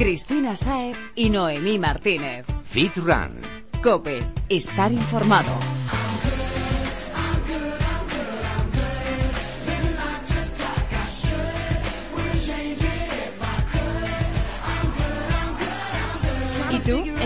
Cristina Saer y Noemí Martínez. Fit Run. Cope, estar informado.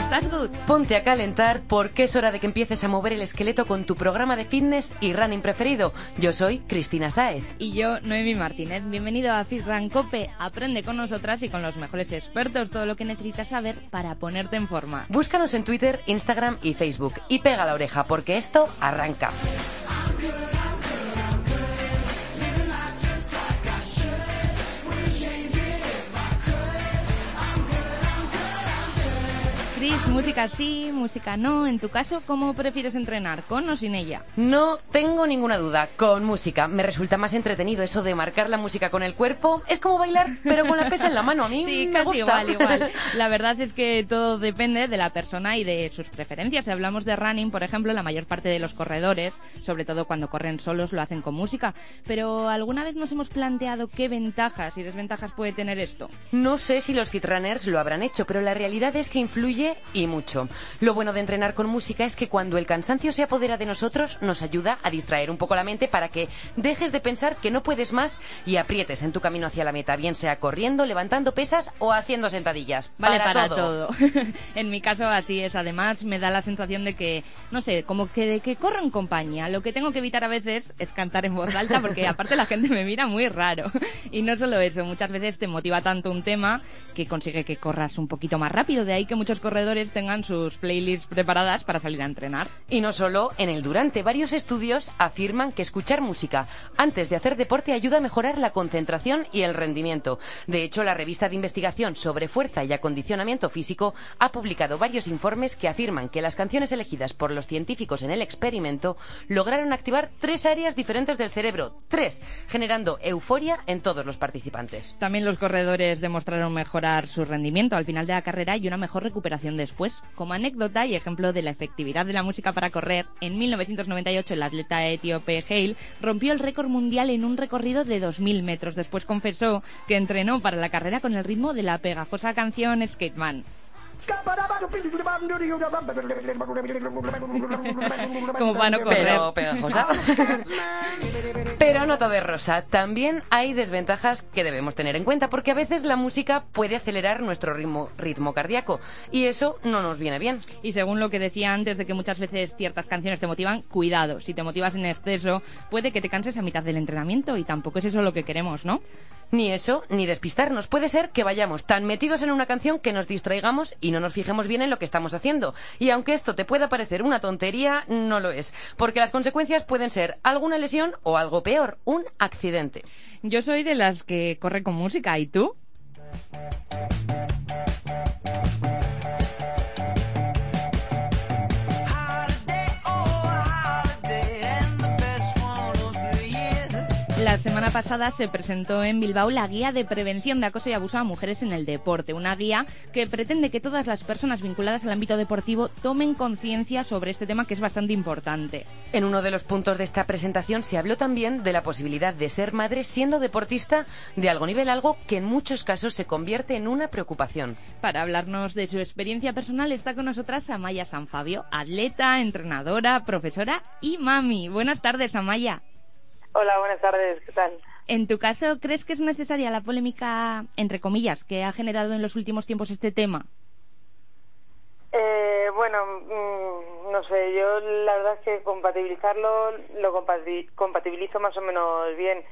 ¿Estás good? Ponte a calentar porque es hora de que empieces a mover el esqueleto con tu programa de fitness y running preferido. Yo soy Cristina Sáez. Y yo, Noemi Martínez. Bienvenido a Fit Run Cope. Aprende con nosotras y con los mejores expertos todo lo que necesitas saber para ponerte en forma. Búscanos en Twitter, Instagram y Facebook y pega la oreja porque esto arranca. Cris, música sí, música no. En tu caso, ¿cómo prefieres entrenar? ¿Con o sin ella? No tengo ninguna duda, con música. Me resulta más entretenido eso de marcar la música con el cuerpo. Es como bailar, pero con la pesa en la mano. A mí Sí, me casi gusta. igual, igual. La verdad es que todo depende de la persona y de sus preferencias. Si hablamos de running, por ejemplo, la mayor parte de los corredores, sobre todo cuando corren solos, lo hacen con música. Pero ¿alguna vez nos hemos planteado qué ventajas y desventajas puede tener esto? No sé si los fitrunners lo habrán hecho, pero la realidad es que influye y mucho. Lo bueno de entrenar con música es que cuando el cansancio se apodera de nosotros, nos ayuda a distraer un poco la mente para que dejes de pensar que no puedes más y aprietes en tu camino hacia la meta, bien sea corriendo, levantando pesas o haciendo sentadillas. Vale para, todo. en mi caso así es. Además, me da la sensación de que, no sé, como que de que corro en compañía. Lo que tengo que evitar a veces es cantar en voz alta porque aparte la gente me mira muy raro. Y no solo eso, muchas veces te motiva tanto un tema que consigue que corras un poquito más rápido. De ahí que muchos corredores tengan sus playlists preparadas para salir a entrenar. Y no solo en el durante. Varios estudios afirman que escuchar música antes de hacer deporte ayuda a mejorar la concentración y el rendimiento. De hecho, la revista de investigación sobre fuerza y acondicionamiento físico ha publicado varios informes que afirman que las canciones elegidas por los científicos en el experimento lograron activar tres áreas diferentes del cerebro. Tres, generando euforia en todos los participantes. También los corredores demostraron mejorar su rendimiento al final de la carrera y una mejor recuperación después. Como anécdota y ejemplo de la efectividad de la música para correr, en 1998 el atleta etíope Hale rompió el récord mundial en un recorrido de 2.000 metros. Después confesó que entrenó para la carrera con el ritmo de la pegajosa canción Skateman. Como para no correr. Pero pegajosa. Pero no todo es rosa. También hay desventajas que debemos tener en cuenta porque a veces la música puede acelerar nuestro ritmo, ritmo cardíaco y eso no nos viene bien. Y según lo que decía antes de que muchas veces ciertas canciones te motivan, cuidado, si te motivas en exceso, puede que te canses a mitad del entrenamiento y tampoco es eso lo que queremos, ¿no? Ni eso, ni despistarnos. Puede ser que vayamos tan metidos en una canción que nos distraigamos y no nos fijemos bien en lo que estamos haciendo. Y aunque esto te pueda parecer una tontería, no lo es. Porque las consecuencias pueden ser alguna lesión o algo peor, un accidente. Yo soy de las que corre con música, ¿y tú? La semana pasada se presentó en Bilbao la guía de prevención de acoso y abuso a mujeres en el deporte, una guía que pretende que todas las personas vinculadas al ámbito deportivo tomen conciencia sobre este tema que es bastante importante. En uno de los puntos de esta presentación se habló también de la posibilidad de ser madre siendo deportista de algo nivel, algo que en muchos casos se convierte en una preocupación. Para hablarnos de su experiencia personal está con nosotras Amaya San Fabio, atleta, entrenadora, profesora y mami. Buenas tardes, Amaya. Hola, buenas tardes, ¿qué tal? En tu caso, ¿crees que es necesaria la polémica, entre comillas, que ha generado en los últimos tiempos este tema? Eh, bueno, mm, no sé, yo la verdad es que compatibilizarlo lo compati- compatibilizo más o menos bien.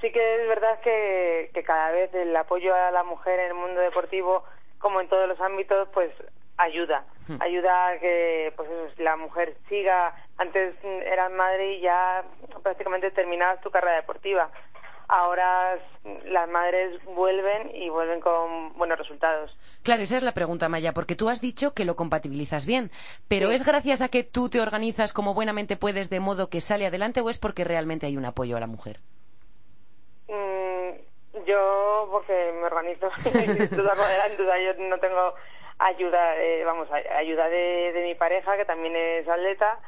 Sí que es verdad que, que cada vez el apoyo a la mujer en el mundo deportivo, como en todos los ámbitos, pues ayuda. Ayuda a que pues la mujer siga. Antes eras madre y ya prácticamente terminabas tu carrera deportiva. Ahora las madres vuelven y vuelven con buenos resultados. Claro, esa es la pregunta, Maya, porque tú has dicho que lo compatibilizas bien, pero ¿es gracias a que tú te organizas como buenamente puedes de modo que sale adelante o es porque realmente hay un apoyo a la mujer? Mm, yo, porque me organizo, duda, sin duda, yo no tengo ayuda, eh, vamos, ayuda de, de mi pareja, que también es atleta,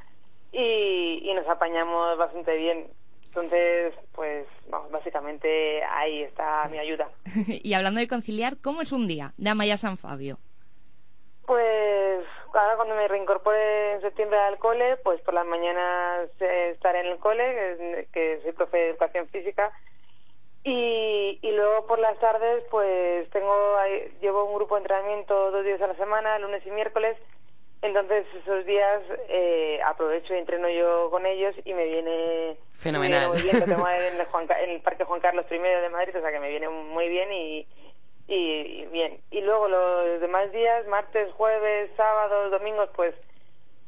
y, y nos apañamos bastante bien. Entonces, pues vamos, básicamente ahí está mi ayuda. y hablando de conciliar, ¿cómo es un día de Amaya San Fabio? Pues ahora cuando me reincorpore en septiembre al cole, pues por las mañanas eh, estaré en el cole, que soy profe de educación física, y, y luego por las tardes, pues tengo llevo un grupo de entrenamiento dos días a la semana, lunes y miércoles, entonces esos días eh, aprovecho y entreno yo con ellos y me viene fenomenal. muy bien, tengo en, el el Parque Juan Carlos I de Madrid, o sea que me viene muy bien y, y, bien. Y luego los demás días, martes, jueves, sábados, domingos, pues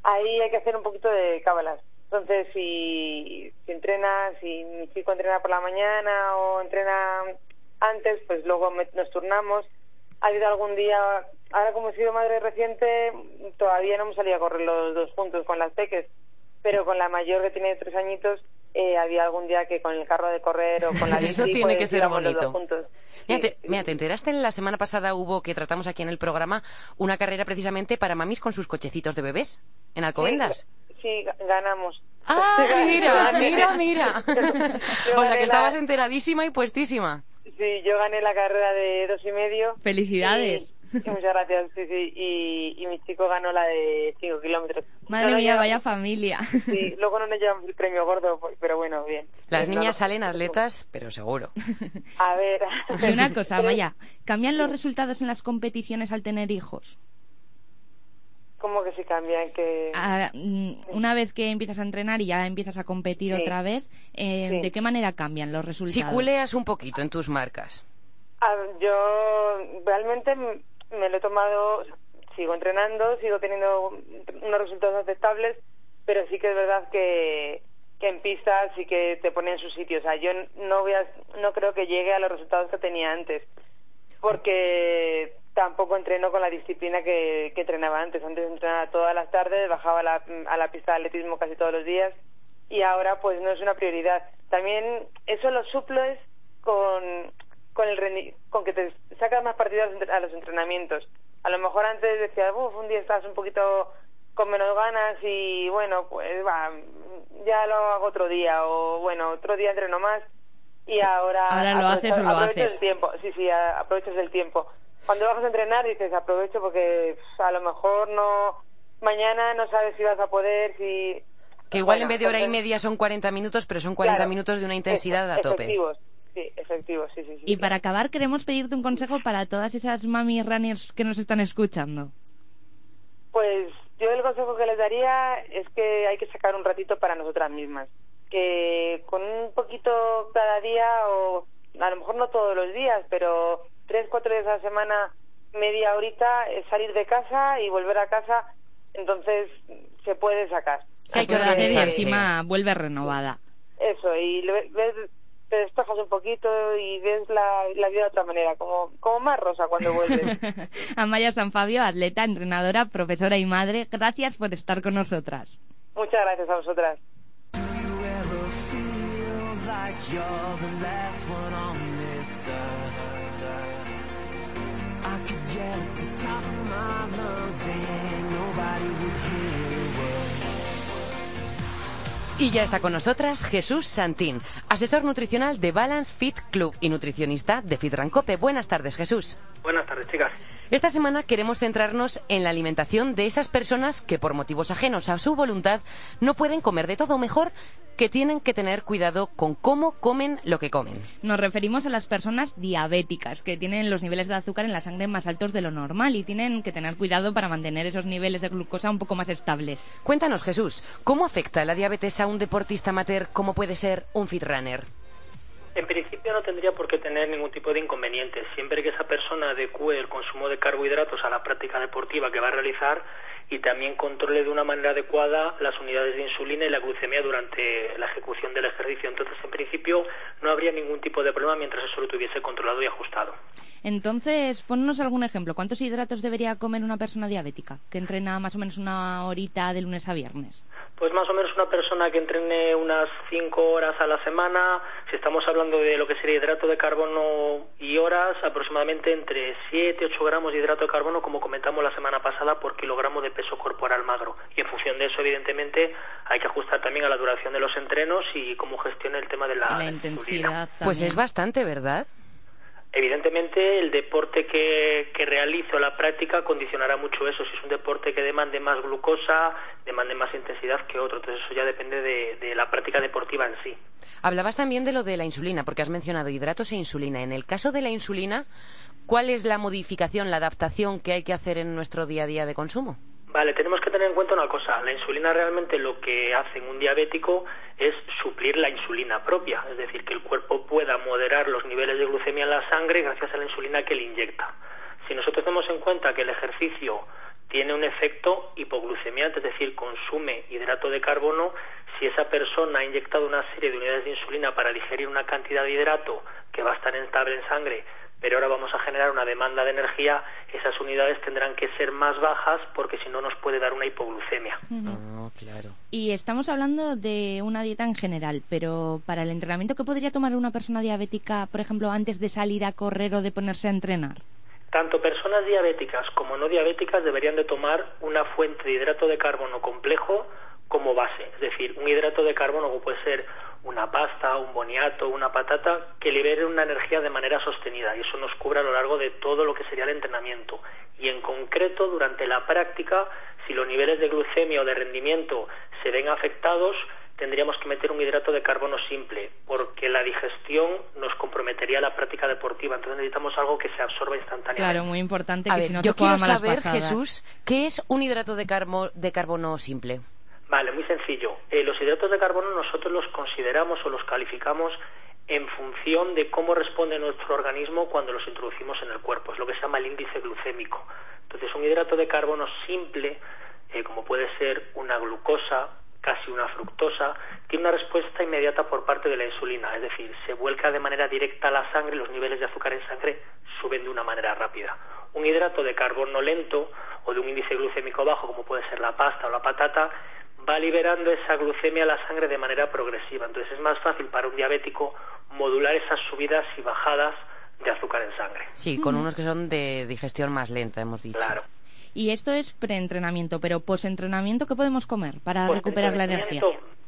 ahí hay que hacer un poquito de cábalas. Entonces, si, si entrena, si mi chico entrena por la mañana o entrena antes, pues luego nos turnamos. Ha habido algún día ahora como he sido madre reciente, todavía no hemos salido a correr los dos juntos con las peques, pero con la mayor que tiene tres añitos, eh, había algún día que con el carro de correr o con la bici, Eso tiene pues, que ser bonito. Juntos. Mira, te, mira, te enteraste la semana pasada hubo que tratamos aquí en el programa una carrera precisamente para mamis con sus cochecitos de bebés en Alcobendas. Sí, ganamos. Ah, mira, mira, mira. o sea que estabas enteradísima y puestísima. Sí, yo gané la carrera de dos y medio. Felicidades. muchas gracias, sí, sí. Y, mi chico ganó la de 5 kilómetros. Madre mía, vaya familia. Sí, luego no nos llevamos el premio gordo, pues, pero bueno, bien. Las niñas salen atletas, pero seguro. A ver. Y una cosa, Maya, ¿cambian los resultados en las competiciones al tener hijos? ¿Cómo que se cambian? Que... Ah, mm, una vez que empiezas a entrenar y ya empiezas a competir otra vez, eh, ¿de qué manera cambian los resultados? Si culeas un poquito en tus marcas. Ah, yo realmente me lo he tomado, sigo entrenando, sigo teniendo unos resultados aceptables, pero sí que es verdad que, que en pista sí que te pone en su sitio. O sea, yo no, voy a, no creo que llegue a los resultados que tenía antes, porque tampoco entreno con la disciplina que, que entrenaba antes. Antes entrenaba todas las tardes, bajaba la, a la pista de atletismo casi todos los días y ahora pues no es una prioridad. También eso lo suplo con con el con que te sacas más partido a los entrenamientos. A lo mejor antes decías, uff, un día estás un poquito con menos ganas y bueno, pues va, ya lo hago otro día o bueno, otro día entreno más y ahora, ahora lo haces o lo haces. el tiempo, sí, sí, aprovechas el tiempo. Cuando vas a entrenar dices, aprovecho porque a lo mejor no mañana no sabes si vas a poder, si que igual en vez de hora y media son 40 minutos, pero son 40 minutos de una intensidad a tope. Sí, efectivo, sí, sí, Y para acabar, queremos pedirte un consejo para todas esas mami runners que nos están escuchando. Pues yo el consejo que les daría es que hay que sacar un ratito para nosotras mismas. Que con un poquito cada día, o a lo mejor no todos los días, pero tres, cuatro días a la semana, media horita, es salir de casa y volver a casa, entonces se puede sacar. hay que hacer y encima vuelve renovada. Eso, y ves te despejas un poquito y ves la, vida de otra manera, como, como más rosa cuando vuelves. Amaya San Fabio, atleta, entrenadora, profesora y madre, gracias por estar con nosotras. Muchas gracias a vosotras. Y ya está con nosotras Jesús Santín, asesor nutricional de Balance Fit Club y nutricionista de Fit Rancope. Buenas tardes, Jesús. Buenas tardes, chicas. Esta semana queremos centrarnos en la alimentación de esas personas que por motivos ajenos a su voluntad no pueden comer de todo mejor, que tienen que tener cuidado con cómo comen lo que comen. Nos referimos a las personas diabéticas, que tienen los niveles de azúcar en la sangre más altos de lo normal y tienen que tener cuidado para mantener esos niveles de glucosa un poco más estables. Cuéntanos, Jesús, ¿cómo afecta la diabetes a un deportista amateur como puede ser un fit runner? En principio no tendría por qué tener ningún tipo de inconveniente, siempre que esa persona adecue el consumo de carbohidratos a la práctica deportiva que va a realizar y también controle de una manera adecuada las unidades de insulina y la glucemia durante la ejecución del ejercicio. Entonces, en principio, no habría ningún tipo de problema mientras eso lo tuviese controlado y ajustado. Entonces, ponnos algún ejemplo. ¿Cuántos hidratos debería comer una persona diabética que entrena más o menos una horita de lunes a viernes? Pues más o menos una persona que entrene unas 5 horas a la semana, si estamos hablando de lo que sería hidrato de carbono y horas, aproximadamente entre 7 y 8 gramos de hidrato de carbono, como comentamos la semana pasada, por kilogramo de peso corporal magro. Y en función de eso, evidentemente, hay que ajustar también a la duración de los entrenos y cómo gestiona el tema de la, la intensidad. Pues es bastante, ¿verdad? Evidentemente, el deporte que, que realizo, la práctica, condicionará mucho eso. Si es un deporte que demande más glucosa, demande más intensidad que otro. Entonces, eso ya depende de, de la práctica deportiva en sí. Hablabas también de lo de la insulina, porque has mencionado hidratos e insulina. En el caso de la insulina, ¿cuál es la modificación, la adaptación que hay que hacer en nuestro día a día de consumo? Vale, tenemos que tener en cuenta una cosa. La insulina realmente lo que hace en un diabético es suplir la insulina propia, es decir, que el cuerpo pueda moderar los niveles de glucemia en la sangre gracias a la insulina que le inyecta. Si nosotros tenemos en cuenta que el ejercicio tiene un efecto hipoglucemiante, es decir, consume hidrato de carbono, si esa persona ha inyectado una serie de unidades de insulina para digerir una cantidad de hidrato que va a estar estable en sangre pero ahora vamos a generar una demanda de energía, esas unidades tendrán que ser más bajas porque si no nos puede dar una hipoglucemia. Ah, claro. Y estamos hablando de una dieta en general, pero para el entrenamiento, ¿qué podría tomar una persona diabética, por ejemplo, antes de salir a correr o de ponerse a entrenar? Tanto personas diabéticas como no diabéticas deberían de tomar una fuente de hidrato de carbono complejo base, es decir, un hidrato de carbono como puede ser una pasta, un boniato, una patata, que libere una energía de manera sostenida y eso nos cubre a lo largo de todo lo que sería el entrenamiento. Y en concreto, durante la práctica, si los niveles de glucemia o de rendimiento se ven afectados, tendríamos que meter un hidrato de carbono simple, porque la digestión nos comprometería la práctica deportiva. Entonces necesitamos algo que se absorba instantáneamente. Claro, muy importante. A que ver, si no yo quiero saber, pasadas. Jesús, ¿qué es un hidrato de, carbo- de carbono simple? Vale, muy sencillo. Eh, los hidratos de carbono nosotros los consideramos o los calificamos en función de cómo responde nuestro organismo cuando los introducimos en el cuerpo. Es lo que se llama el índice glucémico. Entonces, un hidrato de carbono simple, eh, como puede ser una glucosa, casi una fructosa, tiene una respuesta inmediata por parte de la insulina. Es decir, se vuelca de manera directa a la sangre y los niveles de azúcar en sangre suben de una manera rápida. Un hidrato de carbono lento o de un índice glucémico bajo, como puede ser la pasta o la patata, va liberando esa glucemia a la sangre de manera progresiva. Entonces es más fácil para un diabético modular esas subidas y bajadas de azúcar en sangre. Sí, con unos que son de digestión más lenta, hemos dicho. Claro. Y esto es preentrenamiento, pero posentrenamiento, ¿qué podemos comer para Pues, recuperar la energía?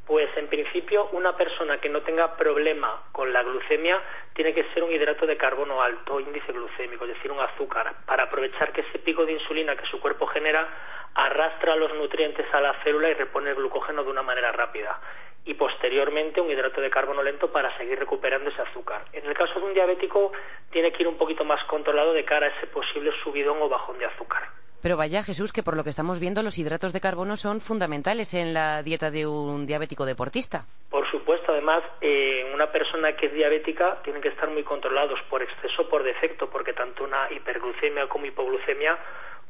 Pues en principio una persona que no tenga problema con la glucemia tiene que ser un hidrato de carbono alto, índice glucémico, es decir, un azúcar, para aprovechar que ese pico de insulina que su cuerpo genera arrastra los nutrientes a la célula y repone el glucógeno de una manera rápida. Y posteriormente un hidrato de carbono lento para seguir recuperando ese azúcar. En el caso de un diabético tiene que ir un poquito más controlado de cara a ese posible subidón o bajón de azúcar. Pero vaya, Jesús, que por lo que estamos viendo, los hidratos de carbono son fundamentales en la dieta de un diabético deportista. Por supuesto, además, eh, una persona que es diabética tiene que estar muy controlados por exceso o por defecto, porque tanto una hiperglucemia como hipoglucemia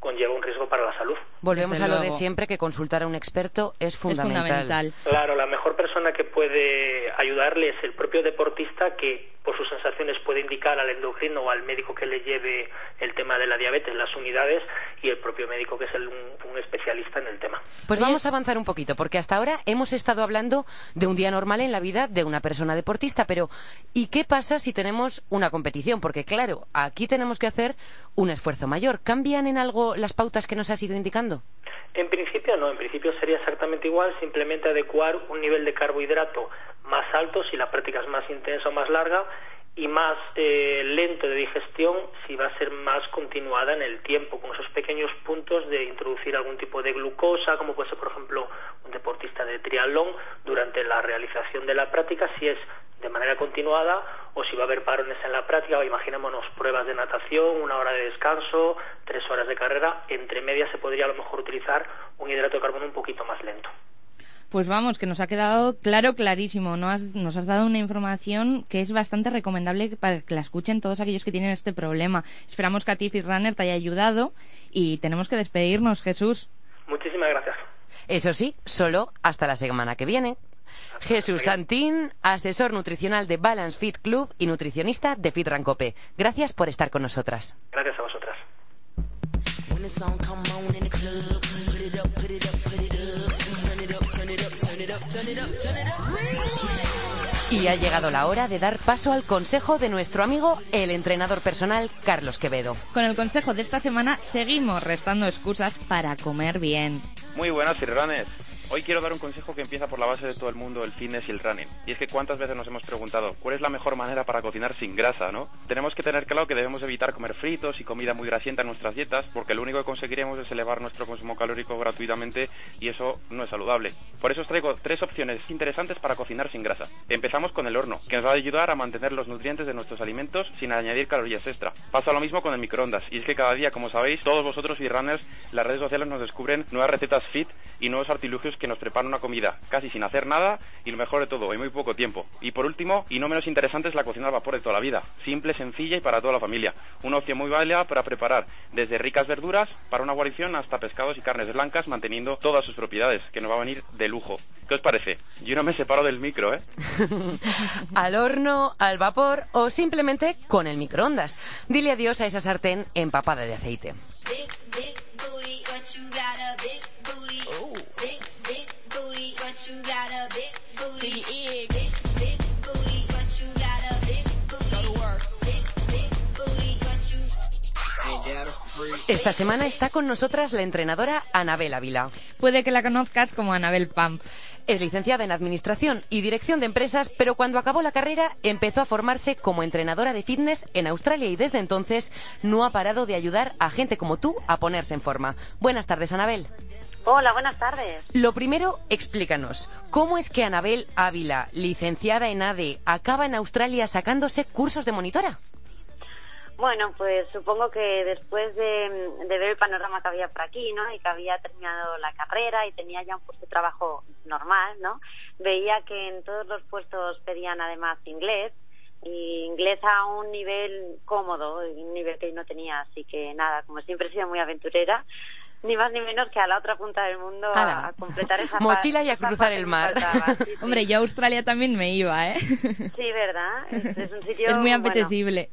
conlleva un riesgo para la salud. Volvemos Desde a lo de siempre, que consultar a un experto es Es fundamental. fundamental. Claro, la mejor persona que puede ayudarle es el propio deportista que por sus sensaciones puede indicar al endocrino o al médico que le lleve el tema de la diabetes, las unidades, y el propio médico que es el- un, un especialista en el tema. Pues Oye- vamos a avanzar un poquito, porque hasta ahora hemos estado hablando de un día normal en la vida de una persona deportista, pero ¿y qué pasa si tenemos una competición? Porque claro, aquí tenemos que hacer un esfuerzo mayor. ¿Cambian en algo las pautas que nos has ido indicando? En principio no, en principio sería exactamente igual, simplemente adecuar un nivel de carbohidrato más alto si la práctica es más intensa o más larga y más eh, lento de digestión si va a ser más continuada en el tiempo, con esos pequeños puntos de introducir algún tipo de glucosa, como puede ser, por ejemplo, un deportista de triatlón durante la realización de la práctica, si es de manera continuada o si va a haber parones en la práctica, o imaginémonos pruebas de natación, una hora de descanso, tres horas de carrera, entre medias se podría a lo mejor utilizar un hidrato de carbono un poquito más lento. Pues vamos, que nos ha quedado claro, clarísimo. ¿no? Has- nos has dado una información que es bastante recomendable para que la escuchen todos aquellos que tienen este problema. Esperamos que a ti, Runner, te haya ayudado y tenemos que despedirnos, Jesús. Muchísimas gracias. Eso sí, solo hasta la semana que viene. Jesús Santín, asesor nutricional de Balance Fit Club y nutricionista de Fit Rancope. Gracias por estar con nosotras. Gracias a vosotras. Y ha llegado la hora de dar paso al consejo de nuestro amigo, el entrenador personal Carlos Quevedo. Con el consejo de esta semana seguimos restando excusas para comer bien. Muy buenas, firranes. Hoy quiero dar un consejo que empieza por la base de todo el mundo, el fitness y el running. Y es que cuántas veces nos hemos preguntado, ¿cuál es la mejor manera para cocinar sin grasa, no? Tenemos que tener claro que debemos evitar comer fritos y comida muy grasienta en nuestras dietas, porque lo único que conseguiremos es elevar nuestro consumo calórico gratuitamente y eso no es saludable. Por eso os traigo tres opciones interesantes para cocinar sin grasa. Empezamos con el horno, que nos va a ayudar a mantener los nutrientes de nuestros alimentos sin añadir calorías extra. Pasa lo mismo con el microondas, y es que cada día, como sabéis, todos vosotros y runners, las redes sociales nos descubren nuevas recetas fit y nuevos artilugios que nos preparan una comida casi sin hacer nada y lo mejor de todo, en muy poco tiempo. Y por último, y no menos interesante, es la cocina al vapor de toda la vida. Simple, sencilla y para toda la familia. Una opción muy válida para preparar desde ricas verduras para una guarición hasta pescados y carnes blancas, manteniendo todas sus propiedades, que nos va a venir de lujo. ¿Qué os parece? Yo no me separo del micro, ¿eh? al horno, al vapor o simplemente con el microondas. Dile adiós a esa sartén empapada de aceite. Esta semana está con nosotras la entrenadora Anabel Ávila. Puede que la conozcas como Anabel Pump. Es licenciada en Administración y Dirección de Empresas, pero cuando acabó la carrera empezó a formarse como entrenadora de fitness en Australia y desde entonces no ha parado de ayudar a gente como tú a ponerse en forma. Buenas tardes, Anabel. Hola, buenas tardes. Lo primero, explícanos, ¿cómo es que Anabel Ávila, licenciada en ADE, acaba en Australia sacándose cursos de monitora? Bueno, pues supongo que después de, ver el panorama que había por aquí, ¿no? Y que había terminado la carrera y tenía ya un puesto de trabajo normal, ¿no? Veía que en todos los puestos pedían además inglés y inglés a un nivel cómodo, un nivel que yo no tenía, así que nada, como siempre he sido muy aventurera, ni más ni menos que a la otra punta del mundo a, completar esa mochila y a cruzar el mar. Hombre, yo a Australia también me iba, ¿eh? Sí, ¿verdad? Es, un sitio es muy apetecible.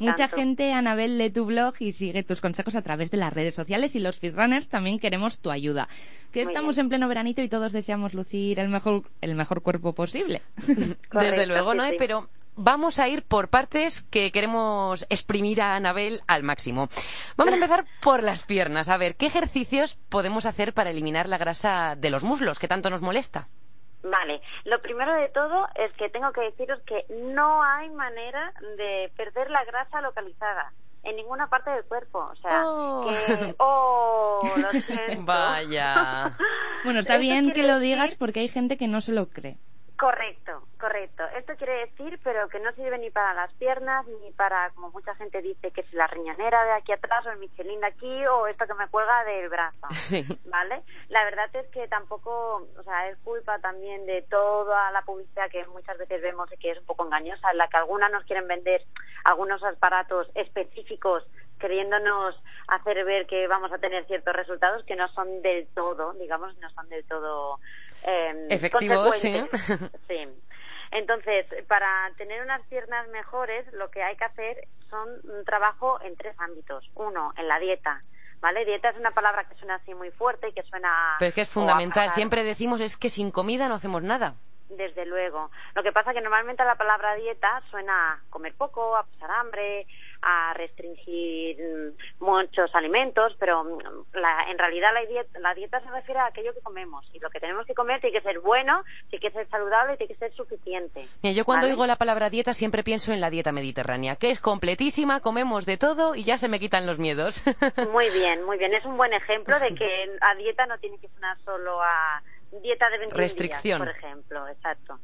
Mucha gente, Anabel, lee tu blog y sigue tus consejos a través de las redes sociales y los Fitrunners también queremos tu ayuda. Que estamos en pleno veranito y todos deseamos lucir el mejor el mejor cuerpo posible. Desde luego, ¿no? Pero vamos a ir por partes que queremos exprimir a Anabel al máximo. Vamos a empezar por las piernas. A ver, ¿qué ejercicios podemos hacer para eliminar la grasa de los muslos que tanto nos molesta? Vale, lo primero de todo es que tengo que deciros que no hay manera de perder la grasa localizada en ninguna parte del cuerpo. O sea, oh. que. ¡Oh! Lo siento. Vaya. bueno, está bien que lo digas porque hay gente que no se lo cree. Correcto, correcto. Esto quiere decir, pero que no sirve ni para las piernas, ni para, como mucha gente dice, que es la riñonera de aquí atrás, o el Michelin de aquí, o esto que me cuelga del brazo. ¿Vale? La verdad es que tampoco, o sea, es culpa también de toda la publicidad que muchas veces vemos y que es un poco engañosa, en la que algunas nos quieren vender algunos aparatos específicos queriéndonos hacer ver que vamos a tener ciertos resultados que no son del todo, digamos, no son del todo eh, efectivos, sí. sí. Entonces, para tener unas piernas mejores, lo que hay que hacer son un trabajo en tres ámbitos. Uno, en la dieta. ¿Vale? Dieta es una palabra que suena así muy fuerte y que suena. Pero es que es fundamental. Siempre decimos es que sin comida no hacemos nada. Desde luego. Lo que pasa es que normalmente la palabra dieta suena a comer poco, a pasar hambre, a restringir muchos alimentos, pero mm, en realidad la dieta, la dieta se refiere a aquello que comemos y lo que tenemos que comer tiene que ser bueno, tiene que ser saludable y tiene que ser suficiente. yo cuando oigo la palabra dieta siempre pienso en la dieta mediterránea, que es completísima, comemos de todo y ya se me quitan los miedos. Muy bien, muy bien. Es un buen ejemplo de que a dieta no tiene que sonar solo a dieta de 21 Restricción. por ejemplo, exacto.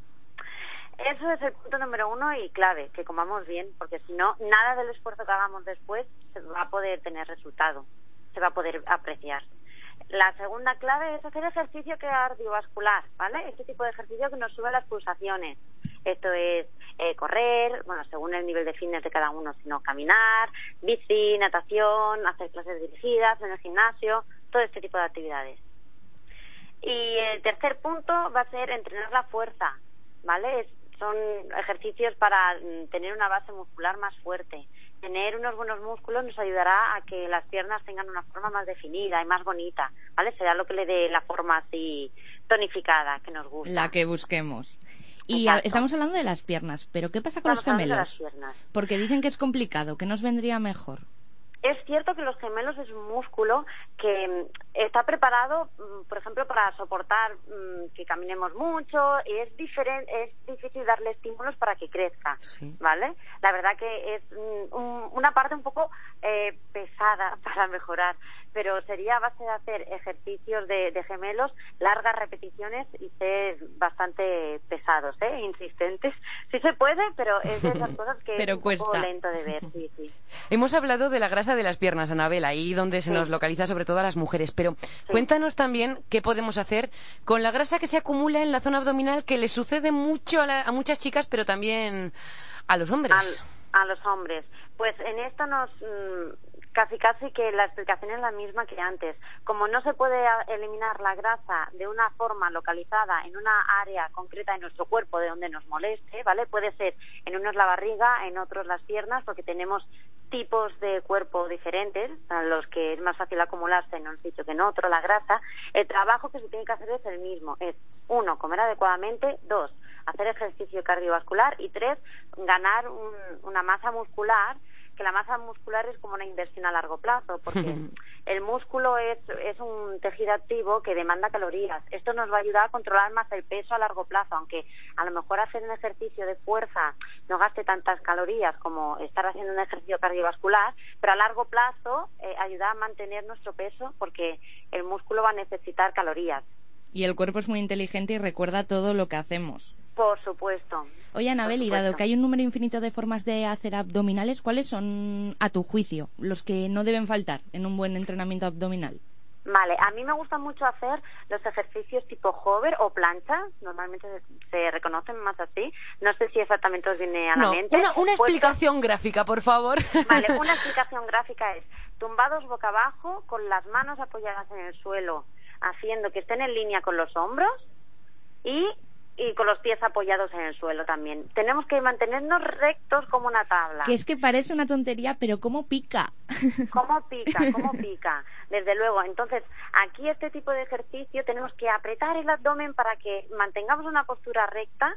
Eso es el punto número uno y clave, que comamos bien, porque si no, nada del esfuerzo que hagamos después se va a poder tener resultado, se va a poder apreciar. La segunda clave es hacer ejercicio cardiovascular, ¿vale? Este tipo de ejercicio que nos sube las pulsaciones. Esto es eh, correr, bueno, según el nivel de fitness de cada uno, sino caminar, bici, natación, hacer clases dirigidas en el gimnasio, todo este tipo de actividades. Y el tercer punto va a ser entrenar la fuerza, ¿vale? Es son ejercicios para mm, tener una base muscular más fuerte. Tener unos buenos músculos nos ayudará a que las piernas tengan una forma más definida y más bonita, ¿vale? Será lo que le dé la forma así tonificada que nos gusta. La que busquemos. Y estamos hablando de las piernas, pero ¿qué pasa con los gemelos? Porque dicen que es complicado, que nos vendría mejor. Es cierto que los gemelos es un músculo que mm, está preparado, mm, por ejemplo, para soportar mm, que caminemos mucho. Y es diferente, es difícil darle estímulos para que crezca, ¿vale? La verdad que es una parte un poco eh, pesada para mejorar, pero sería a base de hacer ejercicios de, gemelos, largas repeticiones y ser bastante pesados, ¿eh? insistentes. Sí se puede, pero es de esas cosas que es un poco lento de ver. Sí, sí. Hemos hablado de la grasa de las piernas, Anabel, ahí donde se nos localiza sobre todo a las mujeres, pero cuéntanos también qué podemos hacer con la grasa que se acumula en la zona abdominal, que le sucede mucho a, muchas chicas, pero también a los hombres. a los hombres. Pues en esto nos, mm, casi casi que la explicación es la misma que antes. Como no se puede eliminar la grasa de una forma localizada en una área concreta de nuestro cuerpo de donde nos moleste, ¿vale? Puede ser en unos la barriga, en otros las piernas, porque tenemos tipos de cuerpo diferentes, a los que es más fácil acumularse en un sitio que en otro, la grasa, el trabajo que se tiene que hacer es el mismo, es uno, comer adecuadamente, dos, hacer ejercicio cardiovascular y tres, ganar una masa muscular que la masa muscular es como una inversión a largo plazo, porque el músculo es, es un tejido activo que demanda calorías. Esto nos va a ayudar a controlar más el peso a largo plazo, aunque a lo mejor hacer un ejercicio de fuerza no gaste tantas calorías como estar haciendo un ejercicio cardiovascular, pero a largo plazo eh, ayuda a mantener nuestro peso porque el músculo va a necesitar calorías. Y el cuerpo es muy inteligente y recuerda todo lo que hacemos. Por supuesto. Oye, Anabel, y dado que hay un número infinito de formas de hacer abdominales, ¿cuáles son, a tu juicio, los que no deben faltar en un buen entrenamiento abdominal? Vale, a mí me gusta mucho hacer los ejercicios tipo hover o plancha, normalmente se, reconocen más así. No sé si exactamente os viene a la mente. Una, una explicación gráfica, por favor. Vale, una explicación gráfica es tumbados boca abajo, con las manos apoyadas en el suelo, haciendo que estén en línea con los hombros y y con los pies apoyados en el suelo también. Tenemos que mantenernos rectos como una tabla. Que es que parece una tontería, pero ¿cómo pica? ¿Cómo pica? ¿Cómo pica? Desde luego. Entonces, aquí este tipo de ejercicio tenemos que apretar el abdomen para que mantengamos una postura recta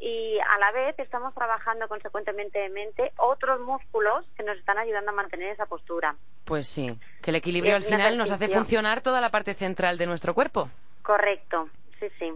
y a la vez estamos trabajando consecuentemente de mente otros músculos que nos están ayudando a mantener esa postura. Pues sí, que el equilibrio al final nos hace funcionar toda la parte central de nuestro cuerpo. Correcto sí, sí.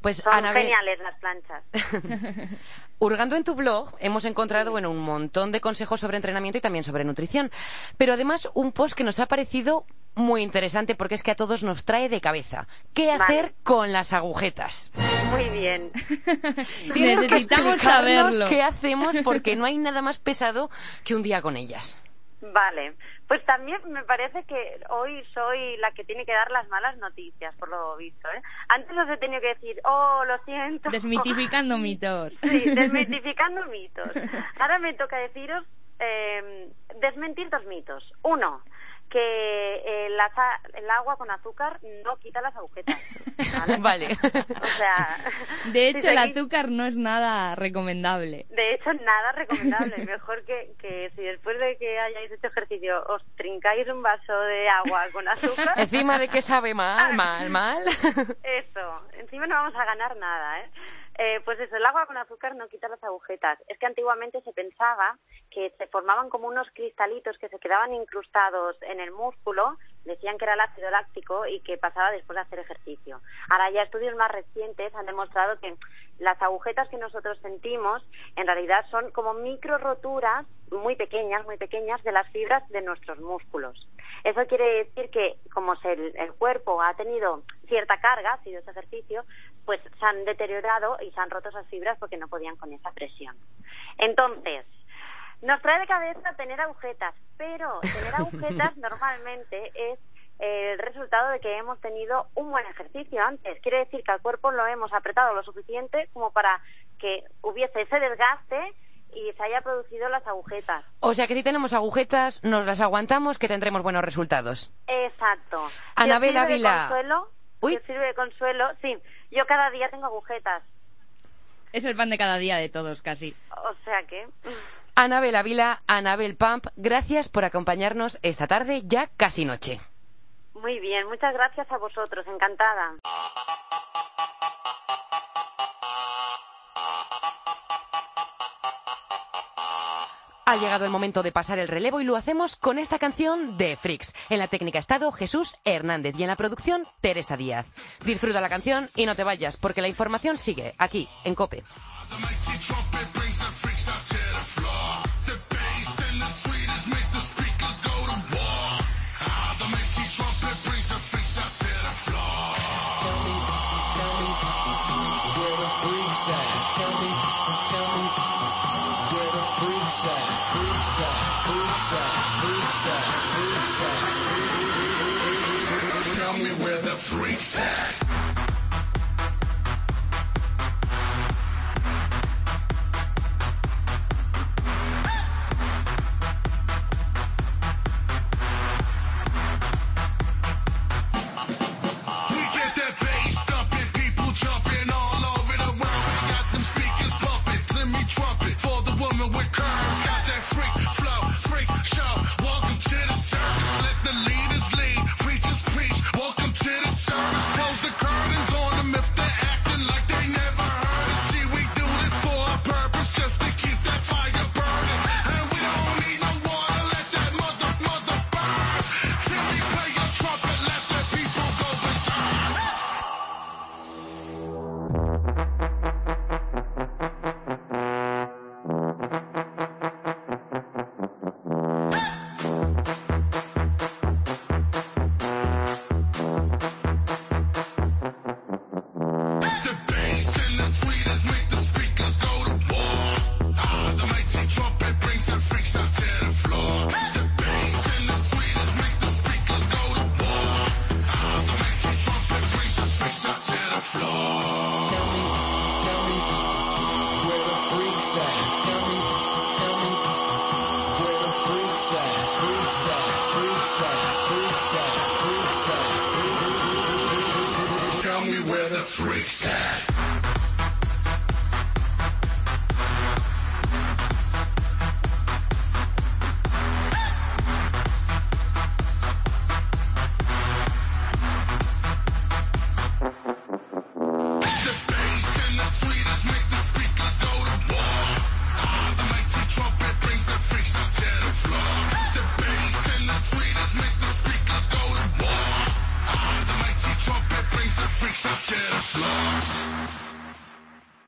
Pues, Son geniales las planchas. Hurgando en tu blog hemos encontrado bueno, un montón de consejos sobre entrenamiento y también sobre nutrición, pero además un post que nos ha parecido muy interesante porque es que a todos nos trae de cabeza. ¿Qué hacer con las agujetas? Muy bien. Necesitamos saberlo. qué hacemos porque no hay nada más pesado que un día con ellas. Vale, pues también me parece que hoy soy la que tiene que dar las malas noticias, por lo visto. ¿eh? Antes os he tenido que decir, oh, lo siento. Desmitificando mitos. Sí, desmitificando mitos. Ahora me toca deciros, eh, desmentir dos mitos. Uno, que eh, el agua con azúcar no quita las agujetas. Vale. O sea, de hecho, el azúcar no es nada recomendable. De hecho, nada recomendable. Mejor que, que si después de que hayáis hecho ejercicio os trincáis un vaso de agua con azúcar. Encima de que sabe mal, mal, mal. Eso. Encima no vamos a ganar nada, ¿eh? Eh, pues eso, el agua con azúcar no quita las agujetas. Es que antiguamente se pensaba que se formaban como unos cristalitos que se quedaban incrustados en el músculo, decían que era el ácido láctico y que pasaba después de hacer ejercicio. Ahora ya estudios más recientes han demostrado que las agujetas que nosotros sentimos en realidad son como micro roturas muy pequeñas, muy pequeñas de las fibras de nuestros músculos. Eso quiere decir que como el, el cuerpo ha tenido cierta carga, ha sido ese ejercicio, pues se han deteriorado y se han roto esas fibras porque no podían con esa presión. Entonces, nos trae de cabeza tener agujetas, pero tener agujetas normalmente es el resultado de que hemos tenido un buen ejercicio antes. Quiere decir que al cuerpo lo hemos apretado lo suficiente como para que hubiese ese desgaste y se haya producido las agujetas. O sea que si tenemos agujetas, nos las aguantamos, que tendremos buenos resultados. Exacto. Anabel Ávila. Consuelo, Uy. sirve de consuelo, sí. Yo cada día tengo agujetas. Es el pan de cada día de todos, casi. O sea que... Anabel Avila, Anabel Pump, gracias por acompañarnos esta tarde, ya casi noche. Muy bien, muchas gracias a vosotros, encantada. Ha llegado el momento de pasar el relevo y lo hacemos con esta canción de Frix. En la técnica estado Jesús Hernández y en la producción Teresa Díaz. Disfruta la canción y no te vayas porque la información sigue aquí en Cope. Tell me, tell me where the freaks at. Tell me, tell me where the freaks at. Freaks at, freaks at, freaks at, freaks at. Tell me where the freaks at.